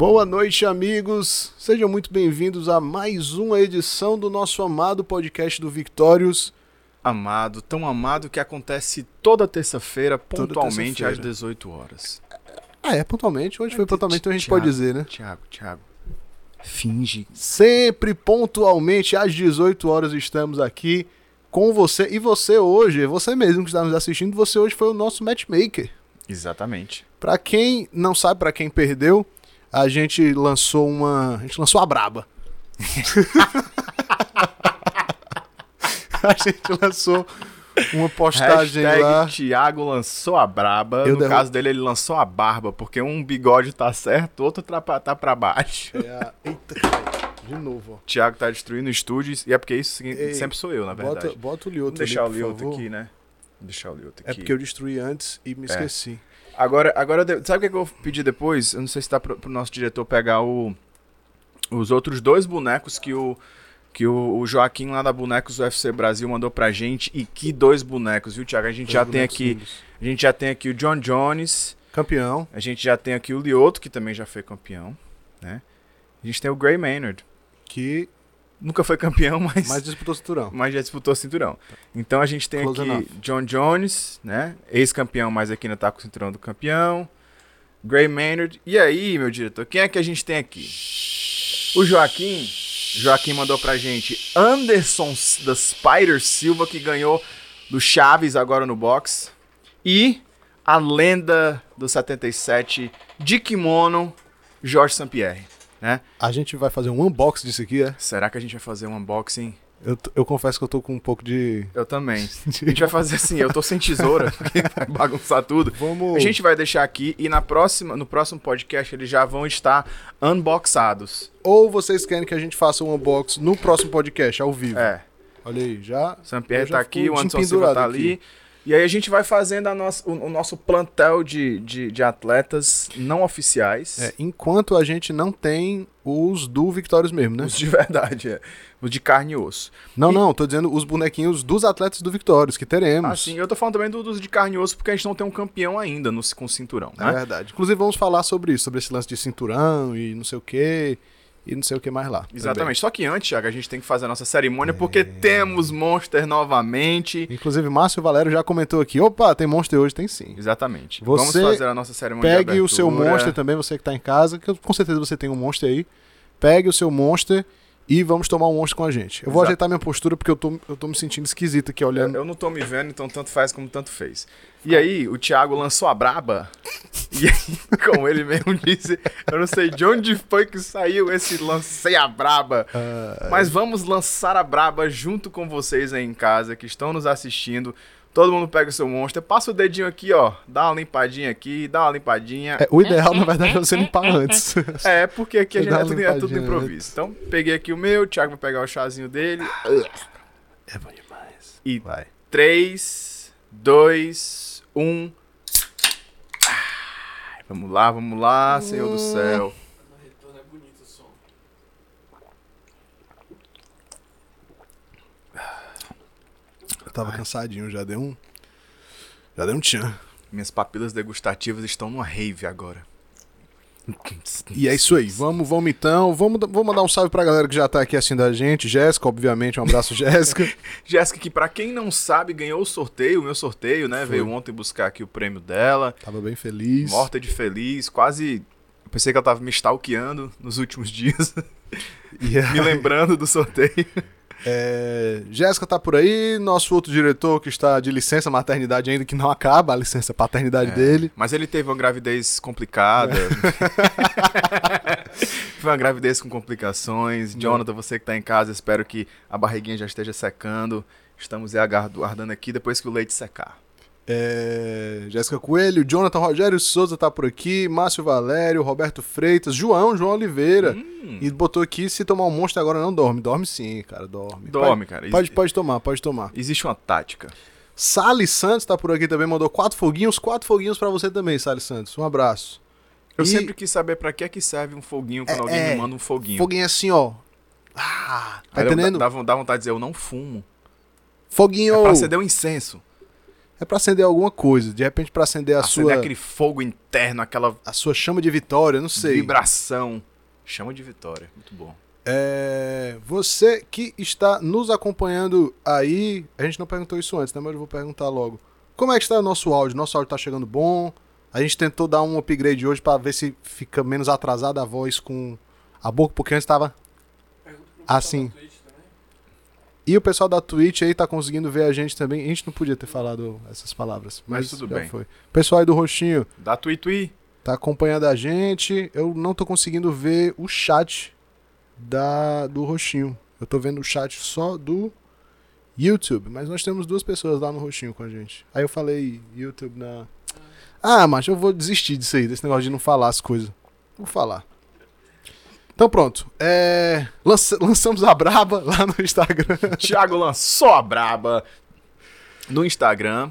Boa noite, amigos. Sejam muito bem-vindos a mais uma edição do nosso amado podcast do Victórios. Amado, tão amado que acontece toda terça-feira, pontualmente terça-feira. às 18 horas. Ah, é, pontualmente. Hoje foi É, pontualmente, então a gente Thiago, pode dizer, né? Tiago, Tiago. Finge. Sempre pontualmente às 18 horas estamos aqui com você. E você hoje, você mesmo que está nos assistindo, você hoje foi o nosso matchmaker. Exatamente. Pra quem não sabe, pra quem perdeu, a gente lançou uma, a gente lançou a braba. a gente lançou uma postagem Hashtag lá. Tiago lançou a braba. Eu no derru- caso dele, ele lançou a barba, porque um bigode tá certo, outro tá pra, tá pra baixo. É a- Eita, de novo, ó. Tiago tá destruindo estúdios, e é porque isso Ei, sempre sou eu, na verdade. Bota, bota o Lioto Vamos deixar o ali, por Lioto aqui, né? Deixar o Lioto aqui. É porque eu destruí antes e me esqueci. Agora, agora sabe o que, que eu vou pedir depois? Eu não sei se dá pro, pro nosso diretor pegar o, os outros dois bonecos que o que o, o Joaquim lá da Bonecos UFC Brasil mandou pra gente. E que dois bonecos, viu, Thiago? A gente já Dois tem bonecos aqui, lindos. a gente já tem aqui o John Jones, Campeão. a gente já tem aqui o Lioto, que também já foi campeão, né? A gente tem o Gray Maynard. Que Nunca foi campeão, mas mais disputou o cinturão. mas já disputou o cinturão. Então a gente tem Close aqui enough. John Jones, né? Ex-campeão, mas aqui ainda tá com o cinturão do campeão. Gray Maynard. E aí, meu diretor, quem é que a gente tem aqui? O Joaquim. Joaquim mandou pra gente Anderson da Spider Silva, que ganhou do Chaves agora no box. E a lenda do 77 de kimono, Jorge Sampierre, né? A gente vai fazer um unboxing disso aqui, é? Será que a gente vai fazer um unboxing? Eu, eu confesso que eu tô com um pouco de. Eu também. A gente vai fazer assim, eu tô sem tesoura, porque vai bagunçar tudo. Vamos. A gente vai deixar aqui e na próxima, no próximo podcast eles já vão estar unboxados. Ou vocês querem que a gente faça um unboxing no próximo podcast, ao vivo? É, Olha aí, já. Eu já tá aqui, o Anderson Silva tá ali. E aí a gente vai fazendo nossa, o, o nosso plantel de, de, de atletas não oficiais. É, enquanto a gente não tem os do Victórios mesmo, né? Os de verdade, é. Os de carne e osso. Não, E- não, tô dizendo os bonequinhos dos atletas do Victórios, que teremos. Assim, eu tô falando também do- dos de carne e osso, porque a gente não tem um campeão ainda no, com cinturão, É né? verdade. Inclusive, vamos falar sobre isso, sobre esse lance de cinturão e não sei o que, e não sei o que mais lá. Exatamente. Só que antes, Thiago, a gente tem que fazer a nossa cerimônia, porque temos Monster novamente. também. Inclusive, Márcio Valério já comentou aqui: opa, tem Monster hoje? Tem sim. Exatamente. Você Vamos fazer a nossa cerimônia Pegue o seu. Monster também, você que tá em casa, que com certeza você tem um Monster aí. Pegue o seu Monster e vamos tomar um Monster com a gente. Eu vou Exato. ajeitar minha postura porque eu tô, eu tô me sentindo esquisito aqui Eu, olhando. eu não tô me vendo, então tanto faz como tanto fez. E aí, o Thiago lançou a braba. E aí, como ele mesmo disse, eu não sei de onde foi que saiu esse lancei a braba. Ah, Mas vamos lançar a braba junto com vocês aí em casa que estão nos assistindo. Todo mundo pega o seu monstro, passa o dedinho aqui, ó, dá uma limpadinha aqui, dá uma limpadinha. é, o ideal, na verdade, é você limpar antes. É, porque aqui a gente é uma tudo, é tudo improviso. Então, peguei aqui o meu, o Thiago vai pegar o chazinho dele. É bom demais. E Vai. 3, 2, 1. Ai, Vamos lá, vamos lá, Senhor do céu. Eu tava cansadinho, já deu um. Já deu um tchan. Minhas papilas degustativas estão numa rave agora. E é isso aí, vamos, vamos então. Vamos, vamos mandar um salve pra galera que já tá aqui assistindo a gente. Jéssica, obviamente, um abraço, Jéssica. Jéssica, que pra quem não sabe, ganhou o sorteio, o meu sorteio, né? Foi. Veio ontem buscar aqui o prêmio dela. Tava bem feliz. Morta de feliz, quase. Eu pensei que ela tava me stalkeando nos últimos dias, E me lembrando do sorteio. É, Jéssica tá por aí, nosso outro diretor que está de licença maternidade ainda, que não acaba a licença paternidade É, dele. Mas ele teve uma gravidez complicada. Foi uma gravidez com complicações. Jonathan, você que tá em casa, espero que a barriguinha já esteja secando. Estamos aguardando aqui depois que o leite secar. É, Jéssica Coelho, Jonathan Rogério Souza tá por aqui, Márcio Valério, Roberto Freitas, João, João Oliveira. Hum, E botou aqui, se tomar um monstro agora não dorme. Dorme sim, cara, dorme. dorme, cara. Pode, pode, pode tomar, pode tomar. Existe uma tática. Sally Santos tá por aqui também, mandou quatro foguinhos, quatro foguinhos pra você também, Sally Santos. Um abraço. Eu E- sempre quis saber pra que é que serve um foguinho quando É, alguém é. me manda um foguinho. Foguinho assim, ó. Ah, tá Aí entendendo? Dá, dá vontade de dizer, eu não fumo. Foguinho. É pra acender um incenso. É pra acender alguma coisa. De repente, pra acender a Acender sua, aquele fogo interno, aquela a sua chama de vitória, não sei. vibração. Chama de vitória. Muito bom. É, você que está nos acompanhando aí, a gente não perguntou isso antes, né? Mas eu vou perguntar logo. Como é que está o nosso áudio? Nosso áudio tá chegando bom? A gente tentou dar um upgrade hoje pra ver se fica menos atrasada a voz com a boca, porque antes tava assim. E o pessoal da Twitch aí tá conseguindo ver a gente também. A gente não podia ter falado essas palavras, mas, Mas tudo bem. foi. O pessoal aí do Roxinho Dá tui tui. tá acompanhando a gente. Eu não tô conseguindo ver o chat da do Roxinho. Eu tô vendo o chat só do YouTube, mas nós temos duas pessoas lá no Roxinho com a gente. Aí eu falei YouTube na Ah, macho, eu vou desistir disso aí, desse negócio de não falar as coisas. Vou falar. Então pronto. É... lança- lançamos a braba lá no Instagram. Thiago lançou a braba no Instagram,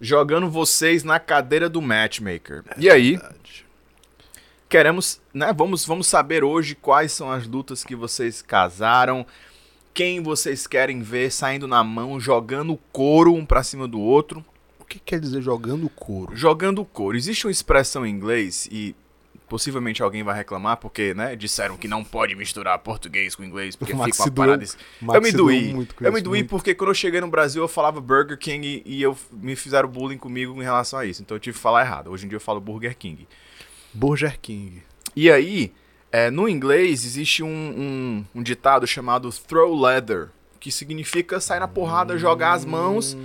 jogando vocês na cadeira do matchmaker. E aí, queremos, né? Vamos, vamos saber hoje quais são as lutas que vocês casaram, quem vocês querem ver saindo na mão, jogando couro um pra cima do outro. O que quer dizer jogando couro? Jogando couro. Existe uma expressão em inglês e possivelmente alguém vai reclamar porque, né, disseram que não pode misturar português com inglês porque fica uma parada. Eu me doí. muito Eu me doí muito. porque quando eu cheguei no Brasil eu falava Burger King e eu me fizeram bullying comigo em relação a isso. Então eu tive que falar errado. Hoje em dia eu falo Burger King. Burger King. E aí, é, no inglês existe um, um, um ditado chamado throw leather, que significa sair na porrada, jogar as mãos,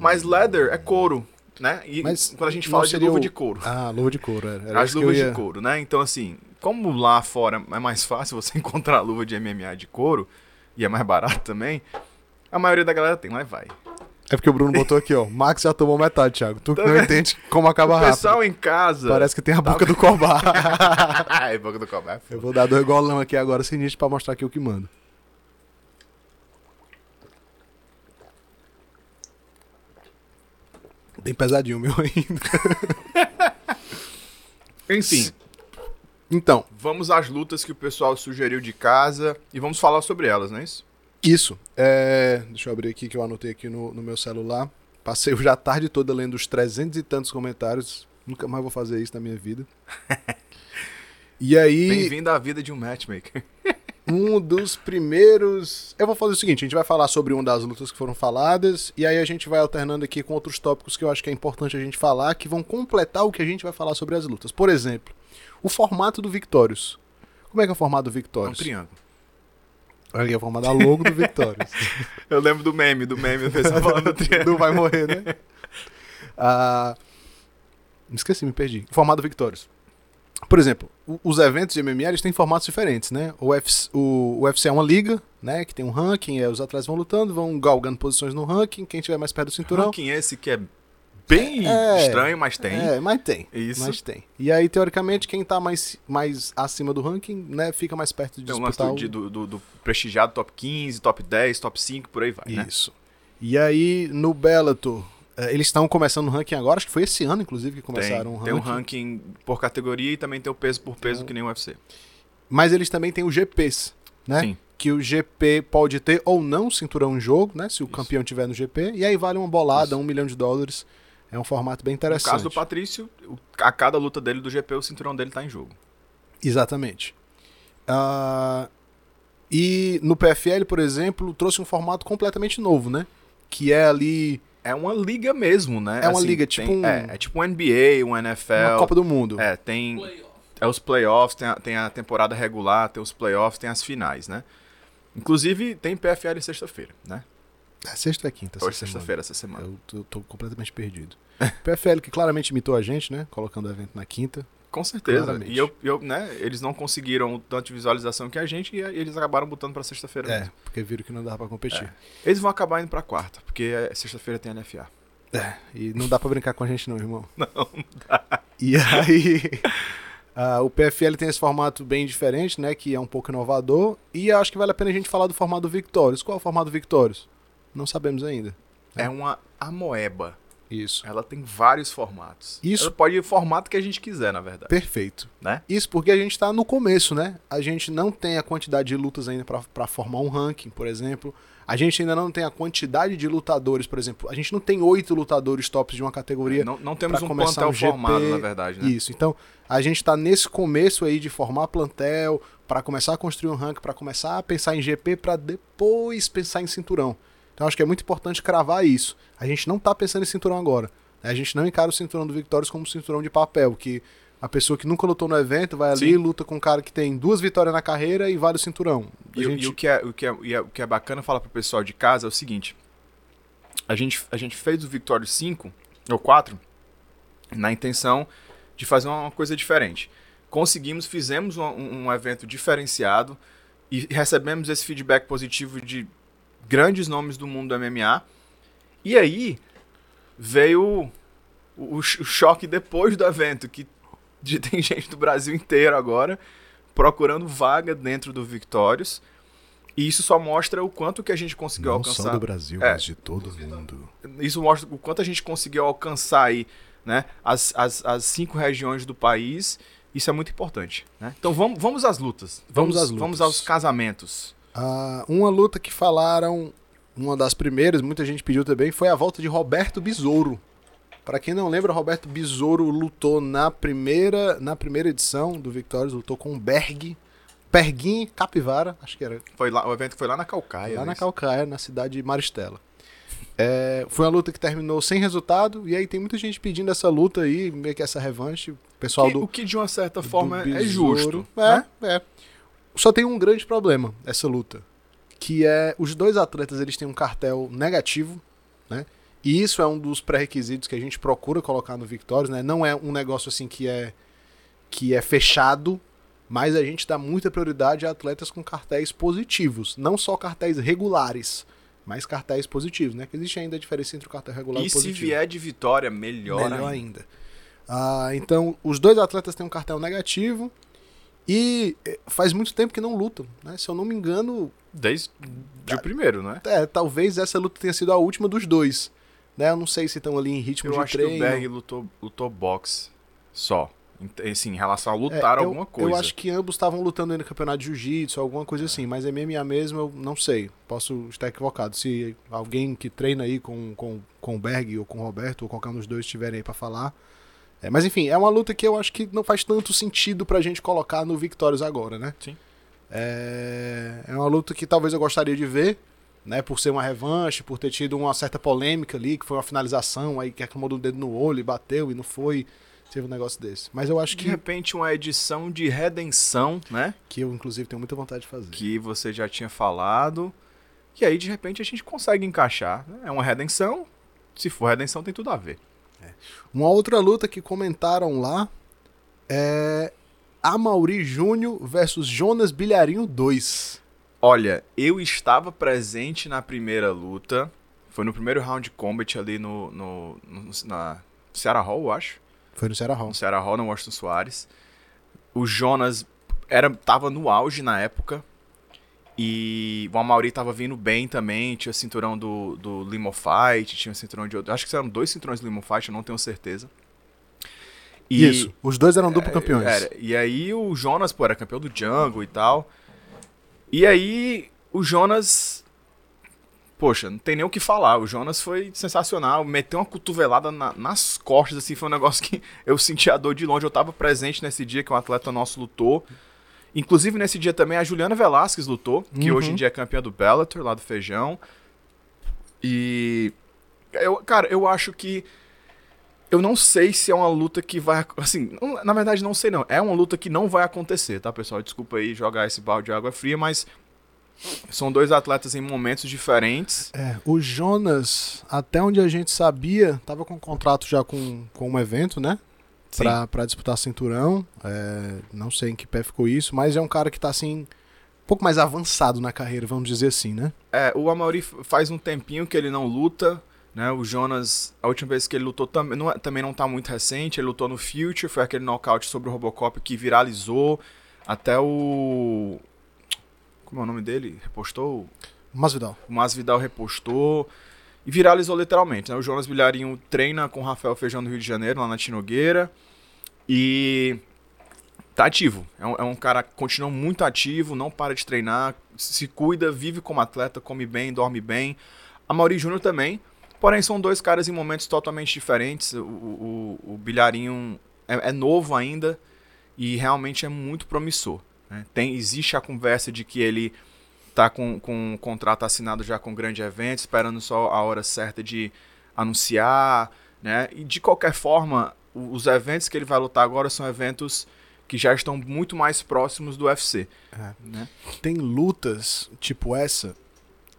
mas leather é couro, né? E Mas quando a gente fala de luva o- de couro. Ah, luva de couro. Era, era As luvas ia- de couro, né? Então, assim, como lá fora é mais fácil você encontrar luva de MMA de couro, e é mais barato também, a maioria da galera tem, mas vai. É porque o Bruno botou aqui, ó. Max já tomou metade, Thiago. Tu Tá não entende como acaba O rápido. pessoal em casa. Parece que tem a Tá boca do Cobar. Ai, boca do cobar. eu vou dar dois golão aqui agora, sinistro, pra mostrar aqui o que manda. Bem pesadinho meu ainda. Enfim, Então, vamos às lutas que o pessoal sugeriu de casa e vamos falar sobre elas, não é isso? isso. É... Deixa eu abrir aqui que eu anotei aqui no, no meu celular. Passei hoje a tarde toda lendo os 300 e tantos comentários. Nunca mais vou fazer isso na minha vida. E aí. Bem-vindo à vida de um matchmaker. Um dos primeiros. Eu vou fazer o seguinte: a gente vai falar sobre uma das lutas que foram faladas, e aí a gente vai alternando aqui com outros tópicos que eu acho que é importante a gente falar, que vão completar o que a gente vai falar sobre as lutas. Por exemplo, o formato do Victorious. Como é que é o formato do É um Victorious? triângulo. Olha aqui, é o formato da logo do Victorious. Eu lembro do meme, do meme do pessoal falando do vai morrer, né? Ah, me esqueci, me perdi. O formato do Victorious. Por exemplo, o- os eventos de MMA eles têm formatos diferentes, né? O UFC, o UFC é uma liga, né? Que tem um ranking, é, os atletas vão lutando, vão galgando posições no ranking, quem tiver mais perto do cinturão. ranking esse que é bem É, estranho, mas tem. É, mas tem. Isso. Mas tem. E aí, teoricamente, quem tá mais, mais acima do ranking, né, fica mais perto de Tem um disputar do, o... do, do- do prestigiado top 15, top 10, top 5, por aí vai, né? Isso. E aí, no Bellator, eles estão começando o ranking agora, acho que foi esse ano, inclusive, que começaram Tem, o tem um ranking. ranking por categoria e também tem o peso por peso que nem o UFC. Mas eles também têm o GPs, né? Sim. Que o GP pode ter ou não cinturão em jogo, né? Se o campeão tiver no GP. E aí vale uma bolada, um milhão de dólares. É um formato bem No interessante. caso do Patrício, a cada luta dele do GP, o cinturão dele tá em jogo. Exatamente. Ah, e no PFL, por exemplo, trouxe um formato completamente novo, né? Que é ali É uma liga mesmo, né? É uma liga, tipo tem- um- É, é tipo um NBA, um NFL. uma Copa do Mundo. É, tem. É os playoffs, tem a, tem a temporada regular, tem os playoffs, tem as finais, né? Inclusive, tem PFL sexta-feira, né? É sexta ou é quinta? Hoje semana? sexta-feira, essa semana. Eu tô, tô completamente perdido. PFL que claramente imitou a gente, né? Colocando o evento na quinta. Com certeza. Claramente. E eu, eu, né, eles não conseguiram tanto de visualização que a gente e eles acabaram botando pra sexta-feira É, mesmo. porque viram que não dava pra competir. É. Eles vão acabar indo pra quarta, porque é- sexta-feira tem NFA. É, e não dá pra brincar com a gente não, irmão. Não, dá. E aí, ah, o PFL tem esse formato bem diferente, né, que é um pouco inovador, e acho que vale a pena a gente falar do formato Victorious. Qual é o formato Victorious? Não sabemos ainda. É uma amoeba. Isso. ela tem vários formatos. Isso- Ela pode ir o formato que a gente quiser, na verdade. Perfeito. Né? Isso porque a gente tá no começo, né? A gente não tem a quantidade de lutas ainda pra formar um ranking, por exemplo. A gente ainda não tem a quantidade de lutadores, por exemplo. A gente não tem oito lutadores tops de uma categoria. Não, não temos um plantel um GP, formado, na verdade, né? Isso. Então, a gente tá nesse começo aí de formar plantel, pra começar a construir um ranking, pra começar a pensar em GP, pra depois pensar em cinturão. Então, acho que é muito importante cravar isso. A gente não tá pensando em cinturão agora. A gente não encara o cinturão do Victorious como um cinturão de papel, que a pessoa que nunca lutou no evento vai ali, Sim. luta com um cara que tem duas vitórias na carreira e vale o cinturão. E, o- gente- e o, que é, o, que é, e é- o que é bacana falar pro pessoal de casa é o seguinte: a gente, a gente fez o Victory 5 ou 4 na intenção de fazer uma coisa diferente. Conseguimos, fizemos um- um evento diferenciado e recebemos esse feedback positivo de grandes nomes do mundo do MMA. E aí veio o, o ch- o choque depois do evento, que tem gente do Brasil inteiro agora procurando vaga dentro do Victorious. E isso só mostra o quanto que a gente conseguiu não só alcançar. do Brasil, É. mas de todo mundo. Isso mostra o quanto a gente conseguiu alcançar aí, né? As, as, as cinco regiões do país. Isso é muito importante, né? Então vamos, vamos às lutas. Vamos Vamos, às lutas. Vamos aos casamentos. Ah, uma luta que falaram, uma das primeiras, muita gente pediu também, foi a volta de Roberto Besouro. Pra quem não lembra, Roberto Besouro lutou na primeira, na primeira edição do Victorious, lutou com Berg, Perguin Capivara, acho que era, Foi lá, o evento foi lá na Calcaia. lá né? na Calcaia, na cidade de Maristela. É, foi uma luta que terminou sem resultado, e aí tem muita gente pedindo essa luta aí, meio que essa revanche. O pessoal Que- do, o que de uma certa forma é justo. É, né? é. Só tem um grande problema essa luta, que é os dois atletas eles têm um cartel negativo, né? E isso é um dos pré-requisitos que a gente procura colocar no Victorious, né? Não é um negócio assim que é que é fechado, mas a gente dá muita prioridade a atletas com cartéis positivos, não só cartéis regulares, mas cartéis positivos, né? Que existe ainda a diferença entre o cartel regular e, E o se positivo. vier de vitória, melhor, Melhor ainda. ainda. Ah, então, os dois atletas têm um cartel negativo e eh, faz muito tempo que não lutam, né? Se eu não me engano, Desde o primeiro, né? é, talvez essa luta tenha sido a última dos dois. Né? Eu não sei se estão ali em ritmo Eu de acho treino. que o Berg lutou, lutou boxe só. Em- Assim, em relação a É, lutar eu- alguma coisa. Eu acho que ambos estavam lutando aí no campeonato de jiu-jitsu, alguma coisa assim, mas MMA mesmo eu não sei. Posso estar equivocado. Se alguém que treina aí com, com, com o Berg ou com o Roberto, ou qualquer um dos dois estiverem aí pra falar. É, mas enfim, é uma luta que eu acho que não faz tanto sentido pra gente colocar no Victorious agora, né? Sim. É, é uma luta que talvez eu gostaria de ver, né? Por ser uma revanche, por ter tido uma certa polêmica ali, que foi uma finalização aí que acomodou o dedo no olho e bateu e não foi. Teve um negócio desse. Mas eu acho De que, repente, uma edição de redenção, né? que eu, inclusive, tenho muita vontade de fazer. Que você já tinha falado. E aí, de repente, a gente consegue encaixar. né? É uma redenção. Se for redenção, tem tudo a ver. Uma outra luta que comentaram lá é Amauri Júnior versus Jonas Bilharinho 2. Olha, eu estava presente na primeira luta. Foi no primeiro round combat ali no, no, no- na Ceará Hall, eu acho. Foi no Ceará Hall. no Ceará Hall, no Washington Soares. O Jonas era, tava no auge na época. E o Amaury tava vindo bem também. Tinha o cinturão do, do Limo Fight, tinha o cinturão de outro. Acho que eram dois cinturões do Limo Fight, eu não tenho certeza. E- Isso. Os dois eram duplo campeões. era. E aí o Jonas, pô, era campeão do Jungle e tal. E aí o Jonas. Poxa, não tem nem o que falar. O Jonas foi sensacional. Meteu uma cotovelada na- nas costas, assim. Foi um negócio que eu senti a dor de longe. Eu tava presente nesse dia que um atleta nosso lutou. Inclusive, nesse dia também a Juliana Velasquez lutou, que Uhum. hoje em dia é campeã do Bellator, lá do Feijão. E. Eu, cara, eu acho que. Eu não sei se é uma luta que vai. Assim, na verdade, não sei não. É uma luta que não vai acontecer, tá, pessoal? Desculpa aí jogar esse balde de água fria, mas. São dois atletas em momentos diferentes. É, o Jonas, até onde a gente sabia, tava com um contrato já com, com um evento, né? Pra disputar cinturão. É, não sei em que pé ficou isso, mas é um cara que tá assim. Um pouco mais avançado na carreira, vamos dizer assim, né? É, o Amaury faz um tempinho que ele não luta, né? O Jonas, a última vez que ele lutou tam não, é- também não tá muito recente, ele lutou no Future, foi aquele nocaute sobre o Robocop que viralizou. Até o. Como é o nome dele? Repostou? Masvidal. O Masvidal repostou. E viralizou literalmente, né? O Jonas Bilharinho treina com o Rafael Feijão no Rio de Janeiro, lá na Tinogueira. E tá ativo. É um, é um, cara que continua muito ativo, não para de treinar, se cuida, vive como atleta, come bem, dorme bem. A Mauri Júnior também. Porém, são dois caras em momentos totalmente diferentes. O, o, o Bilharinho é, é, novo ainda e realmente é muito promissor. Né? Tem, existe a conversa de que ele está com, com um contrato assinado já com grande evento, esperando só a hora certa de anunciar. Né? E de qualquer forma, os eventos que ele vai lutar agora são eventos que já estão muito mais próximos do UFC. É. Né? Tem lutas tipo essa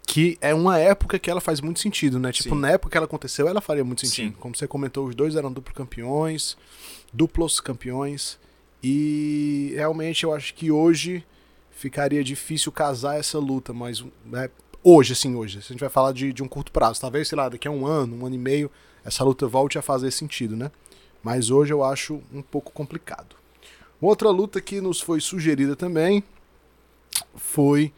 que é uma época que ela faz muito sentido, né? Tipo, Sim. na época que ela aconteceu, ela faria muito sentido. Sim. Como você comentou, os dois eram duplo campeões, duplos campeões. E realmente eu acho que hoje ficaria difícil casar essa luta, mas né, hoje, assim, hoje. Se a gente vai falar de, de um curto prazo, talvez, sei lá, daqui a um ano, um ano e meio, essa luta volte a fazer sentido, né? Mas hoje eu acho um pouco complicado. Outra luta que nos foi sugerida também foi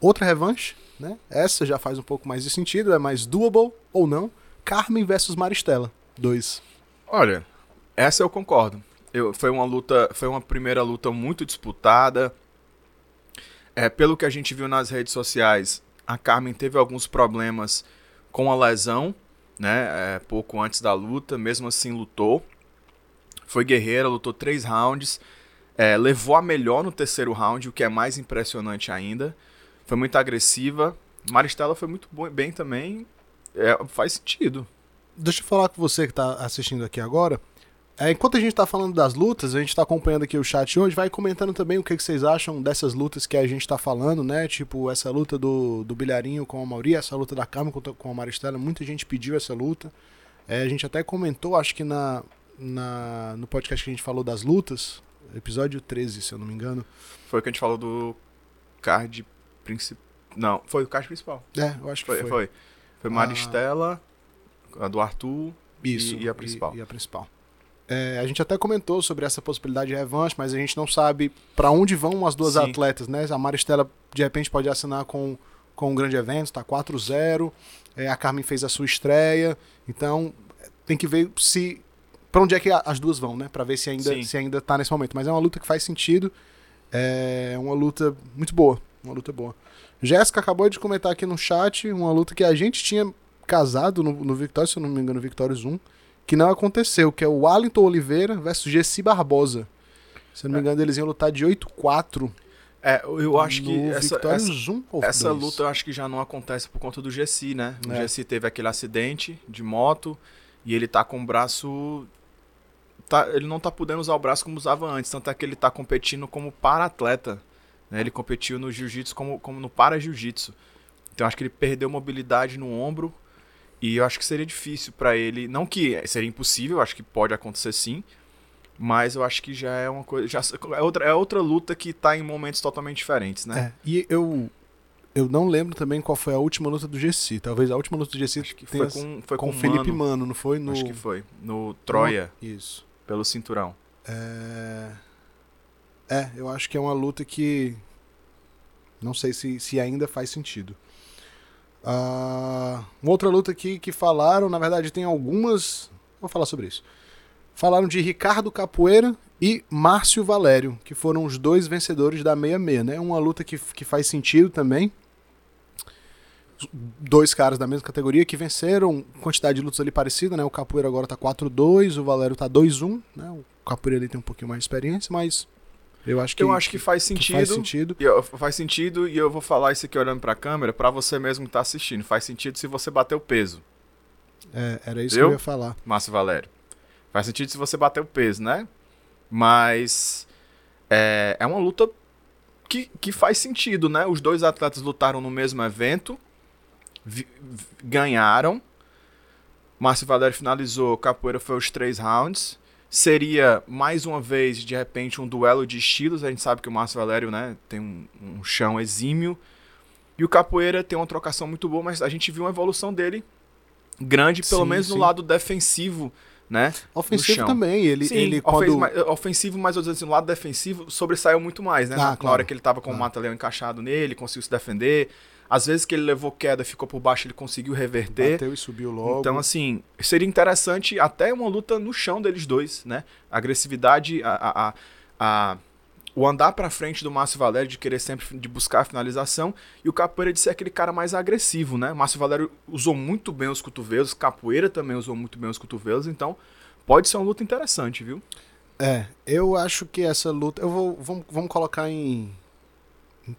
outra revanche, né? Essa já faz um pouco mais de sentido, é mais doable ou não. Carmen versus Maristela 2. Olha, essa eu concordo. Eu, foi uma luta, foi uma primeira luta muito disputada. É, pelo que a gente viu nas redes sociais, a Carmen teve alguns problemas com a lesão, né? É, pouco antes da luta, mesmo assim lutou. Foi guerreira, lutou três rounds, é, levou a melhor no terceiro round, o que é mais impressionante ainda. Foi muito agressiva. Maristela foi muito bem também. É, faz sentido. Deixa eu falar com você que está assistindo aqui agora. É, enquanto a gente está falando das lutas, a gente está acompanhando aqui o chat hoje, vai comentando também o que, que vocês acham dessas lutas que a gente está falando, né? Tipo, essa luta do, do Bilharinho com a Mauri, essa luta da Carmen com, com a Maristela, muita gente pediu essa luta. É, a gente até comentou, acho que na, na, no podcast que a gente falou das lutas, episódio 13, se eu não me engano. Foi que a gente falou do card principal. Não, foi o card principal. É, eu acho que foi. Foi, foi. foi Maristela, a... a do Arthur Isso, e, e a principal. E, e a principal. É, a gente até comentou sobre essa possibilidade de revanche, mas a gente não sabe para onde vão as duas Sim. atletas, né? A Maristela de repente pode assinar com, com um grande evento, tá 4-0. É, a Carmen fez a sua estreia, então tem que ver se para onde é que as duas vão, né? Para ver se ainda se ainda tá nesse momento. Mas é uma luta que faz sentido. É uma luta muito boa, uma luta boa. Jéssica acabou de comentar aqui no chat uma luta que a gente tinha casado no, no Victórios, se eu não me engano, Victórios 1, que não aconteceu, que é o Wellington Oliveira versus Gessi Barbosa. Se não me é. engano, eles iam lutar de 8-4. É, eu acho que essa, essa, 1 essa luta eu acho que já não acontece por conta do Gessi, né? O é. Gessi teve aquele acidente de moto e ele tá com o braço tá, ele não tá podendo usar o braço como usava antes, tanto é que ele tá competindo como para-atleta. Né? Ele competiu no jiu-jitsu como, como no para-jiu-jitsu. Então acho que ele perdeu mobilidade no ombro e eu acho que seria difícil para ele, não que seria impossível, acho que pode acontecer sim, mas eu acho que já é uma coisa, já é outra, é outra luta que tá em momentos totalmente diferentes, né? É, e eu eu não lembro também qual foi a última luta do GC. Talvez a última luta do GC acho que foi com, foi com, com o Felipe Mano. Mano, não foi? No... Acho que foi. No Troia. No... Isso pelo cinturão. É... é, eu acho que é uma luta que não sei se, se ainda faz sentido. Uh, uma outra luta aqui que falaram, na verdade tem algumas. Vou falar sobre isso. Falaram de Ricardo Capoeira e Márcio Valério, que foram os dois vencedores da 66, né? Uma luta que, que faz sentido também dois caras da mesma categoria que venceram quantidade de lutas ali parecida, né? O Capoeira agora tá 4-2, o Valério tá 2-1, né? O Capoeira ali tem um pouquinho mais de experiência, mas eu acho que eu acho que faz sentido. Que faz sentido. E eu, faz sentido e eu vou falar isso aqui olhando para a câmera para você mesmo que tá assistindo. Faz sentido se você bater o peso. É, era isso que eu ia falar. Márcio Valério. Faz sentido se você bater o peso, né? Mas é, é uma luta que, que faz sentido, né? Os dois atletas lutaram no mesmo evento ganharam. Márcio Valério finalizou, Capoeira foi os três rounds. Seria, mais uma vez, de repente, um duelo de estilos. A gente sabe que o Márcio Valério né, tem um, um chão exímio. E o Capoeira tem uma trocação muito boa, mas a gente viu uma evolução dele grande, pelo sim, menos sim. no lado defensivo, né? Ofensivo também, ele, Sim, ele quando... mais, ofensivo, mas eu assim, no lado defensivo sobressaiu muito mais, né? Ah, na, claro. hora que ele tava com o Mata-Leão encaixado nele, conseguiu se defender. Às vezes que ele levou queda, ficou por baixo, ele conseguiu reverter. Bateu e subiu logo. Então, assim, seria interessante até uma luta no chão deles dois, né? A agressividade, a, a, a, a- o andar pra frente do Márcio Valério, de querer sempre de buscar a finalização, e o Capoeira de ser aquele cara mais agressivo, né? Márcio Valério usou muito bem os cotovelos, Capoeira também usou muito bem os cotovelos, então pode ser uma luta interessante, viu? É, eu acho que essa luta. Eu vou. Vamos, vamos colocar em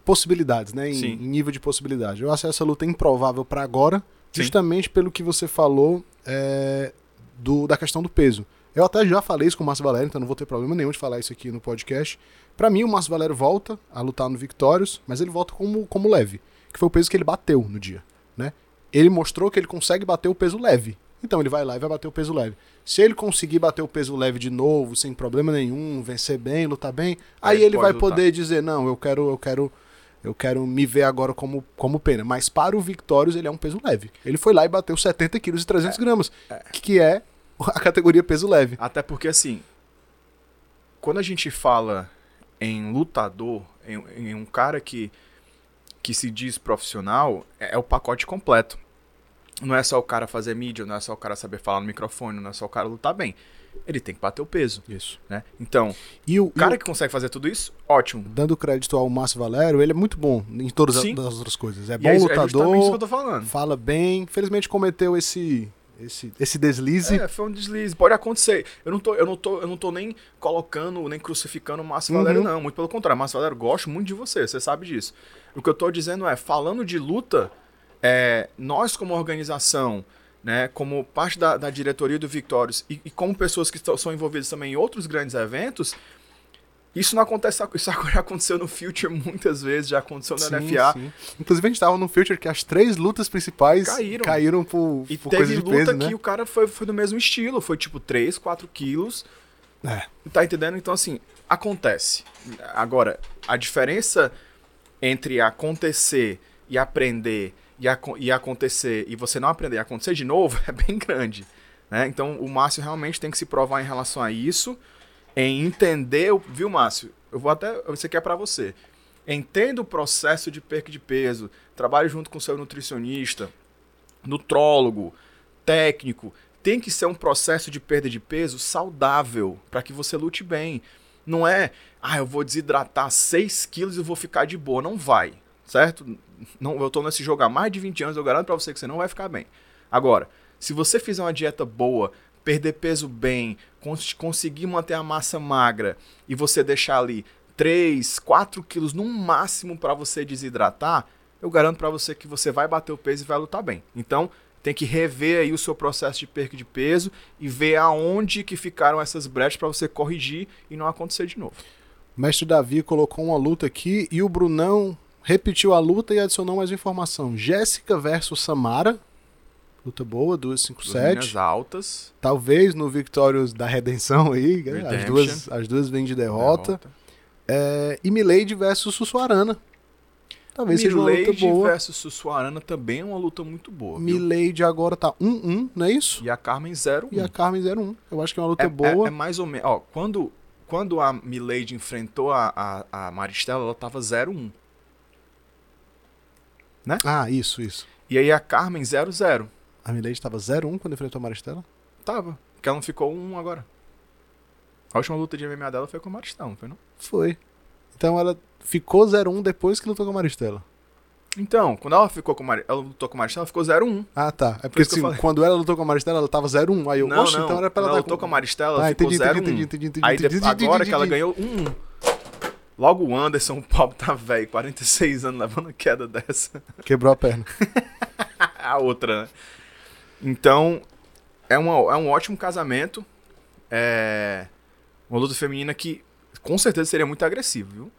possibilidades, né? Em, em nível de possibilidade. Eu acho essa luta improvável pra agora, Sim. justamente pelo que você falou é, do, da questão do peso. Eu até já falei isso com o Márcio Valério, então não vou ter problema nenhum de falar isso aqui no podcast. Pra mim, o Márcio Valério volta a lutar no Victorious, mas ele volta como, como leve, que foi o peso que ele bateu no dia, né? Ele mostrou que ele consegue bater o peso leve. Então ele vai lá e vai bater o peso leve. Se ele conseguir bater o peso leve de novo, sem problema nenhum, vencer bem, lutar bem, aí, Aí ele vai lutar. poder dizer, não, eu quero, eu quero, eu quero me ver agora como, como pena. Mas para o Victorious ele é um peso leve. Ele foi lá e bateu 70 quilos e 300 gramas, que é a categoria peso leve. Até porque, assim, quando a gente fala em lutador, em, em um cara que, que se diz profissional, é, é o pacote completo. Não é só o cara fazer mídia, não é só o cara saber falar no microfone, não é só o cara lutar bem. Ele tem que bater o peso, Isso. né? Então, E o, cara e o- que consegue fazer tudo isso, ótimo. dando crédito ao Márcio Valério, ele é muito bom em todas as, Sim. das outras coisas. É E bom é, justamente isso que eu lutador, tô falando. fala bem. Infelizmente cometeu esse, esse, esse deslize. É, foi um deslize. Pode acontecer. Eu não tô, eu não tô, eu não tô nem colocando, nem crucificando o Márcio Uhum. Valério, não. Muito pelo contrário. Márcio Valério, gosto muito de você, você sabe disso. O que eu tô dizendo é, falando de luta, é, nós como organização, né, como parte da, da diretoria do Victorious e, e como pessoas que são envolvidas também em outros grandes eventos, isso não acontece, isso já aconteceu no Future muitas vezes, já aconteceu na Sim, NFA. sim. Inclusive a gente tava no Future que as três lutas principais Caíram. caíram por, E por teve luta peso, que né? o cara foi, foi do mesmo estilo, foi tipo 3, 4 quilos. É. Tá entendendo? Então, assim, acontece. Agora, a diferença entre acontecer e aprender e, aco- e acontecer e você não aprender e acontecer de novo é bem grande. Né? Então, o Márcio realmente tem que se provar em relação a isso, em entender, viu, Márcio? Eu vou até. Isso aqui é pra você. Entenda o processo de perca de peso, trabalhe junto com seu nutricionista, nutrólogo, técnico. Tem que ser um processo de perda de peso saudável para que você lute bem. Não é, ah, eu vou desidratar 6 quilos e vou ficar de boa. Não vai, certo? Não, eu tô nesse jogo há mais de 20 anos, eu garanto para você que você não vai ficar bem. Agora, se você fizer uma dieta boa, perder peso bem, cons- conseguir manter a massa magra e você deixar ali 3, 4 quilos no máximo para você desidratar, eu garanto para você que você vai bater o peso e vai lutar bem. Então, tem que rever aí o seu processo de perca de peso e ver aonde que ficaram essas brechas para você corrigir e não acontecer de novo. O mestre Davi colocou uma luta aqui e o Brunão repetiu a luta e adicionou mais informação. Jéssica versus Samara. Luta boa, 257. Linhas altas, Talvez no Victorious da Redenção aí. né? As duas, as duas vêm de derrota. É, e Milady versus Sussuarana. Talvez seja uma luta Milady boa. versus Sussuarana também é uma luta muito boa. viu? Milady agora tá 1-1, não é isso? E a Carmen 0 E a Carmen 0-1. Eu acho que é uma luta é, boa. é- é mais ou menos. Ó, quando, quando a Milady enfrentou a, a, a Maristela, ela tava 0-1. Ah, isso, isso. E aí a Carmen 0-0. A Milady tava 0-1 quando enfrentou a Maristela. Tava. Porque ela não ficou 1 agora. A última luta de MMA dela foi com a Maristela, não foi não? Foi. Então ela ficou 0-1 depois que lutou com a Maristela. Então, quando ela ficou com Mar... ela lutou com a Maristela, ela ficou 0-1. Ah, tá. É porque assim, quando ela lutou com a Maristela, ela tava 0-1. Aí eu, Não, oxe, não. então era pra ela ela dar lutou com a Maristela, ela Ah, ficou entendi, 0-1. entendi, entendi, entendi, Aí entendi, de- entendi, agora que ela ganhou 1 Logo o Anderson, o pobre tá velho, 46 anos, levando a queda dessa. Quebrou a perna. a outra, né? Então, é, uma, é um ótimo casamento. É uma luta feminina que com certeza seria muito agressiva, viu?